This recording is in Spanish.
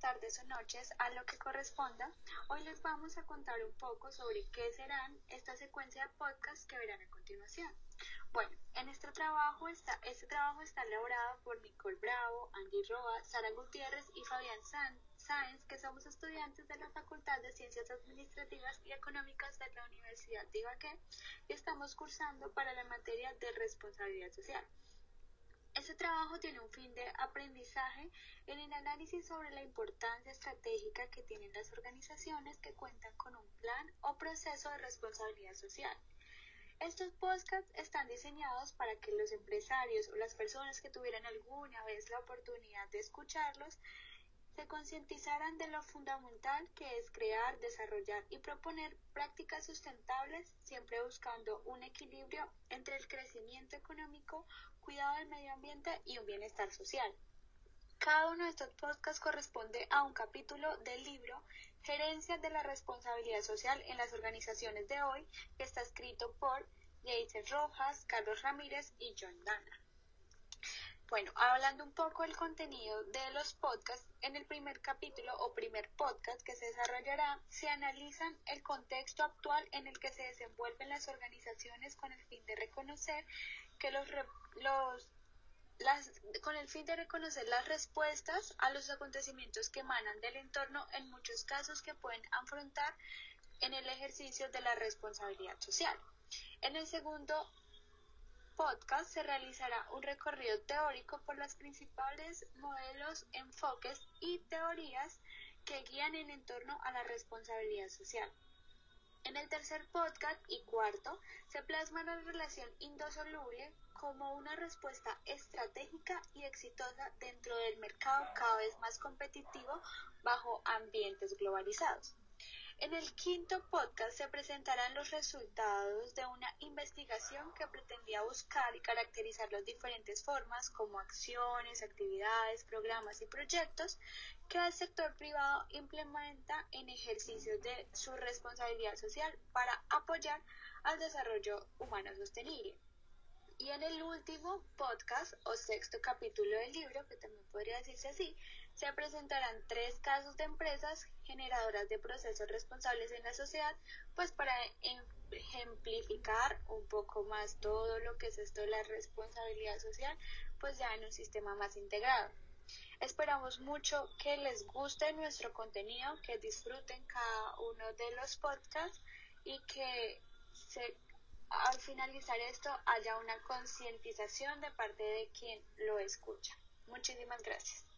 tardes o noches, a lo que corresponda, hoy les vamos a contar un poco sobre qué serán esta secuencia de podcasts que verán a continuación. Bueno, en este trabajo está, este trabajo está elaborado por Nicole Bravo, Angie Roa, Sara Gutiérrez y Fabián Sáenz, que somos estudiantes de la Facultad de Ciencias Administrativas y Económicas de la Universidad de Ibagué y estamos cursando para la materia de responsabilidad social. Este trabajo tiene un fin de aprendizaje en el análisis sobre la importancia estratégica que tienen las organizaciones que cuentan con un plan o proceso de responsabilidad social. Estos podcasts están diseñados para que los empresarios o las personas que tuvieran alguna vez la oportunidad de escucharlos se concientizaran de lo fundamental que es crear, desarrollar y proponer prácticas sustentables, siempre buscando un equilibrio entre el crecimiento económico, cuidado del medio ambiente y un bienestar social. Cada uno de estos podcasts corresponde a un capítulo del libro Gerencia de la Responsabilidad Social en las Organizaciones de Hoy, que está escrito por Jason Rojas, Carlos Ramírez y John Dana. Bueno, hablando un poco del contenido de los podcasts, en el primer capítulo o primer podcast que se desarrollará, se analizan el contexto actual en el que se desenvuelven las organizaciones con el fin de reconocer que los, las, con el fin de reconocer las respuestas a los acontecimientos que emanan del entorno en muchos casos que pueden afrontar en el ejercicio de la responsabilidad social. En el segundo podcast se realizará un recorrido teórico por los principales modelos, enfoques y teorías que guían en torno a la responsabilidad social. En el tercer podcast y cuarto se plasma la relación indosoluble como una respuesta estratégica y exitosa dentro del mercado cada vez más competitivo bajo ambientes globalizados. En el quinto podcast se presentarán los resultados de una investigación que pretendía buscar y caracterizar las diferentes formas como acciones, actividades, programas y proyectos que el sector privado implementa en ejercicio de su responsabilidad social para apoyar al desarrollo humano sostenible. Y en el último podcast o sexto capítulo del libro, que también podría decirse así, se presentarán tres casos de empresas generadoras de procesos responsables en la sociedad, pues para ejemplificar un poco más todo lo que es esto de la responsabilidad social, pues ya en un sistema más integrado. Esperamos mucho que les guste nuestro contenido, que disfruten cada uno de los podcasts y que se al finalizar esto haya una concientización de parte de quien lo escucha. Muchísimas gracias.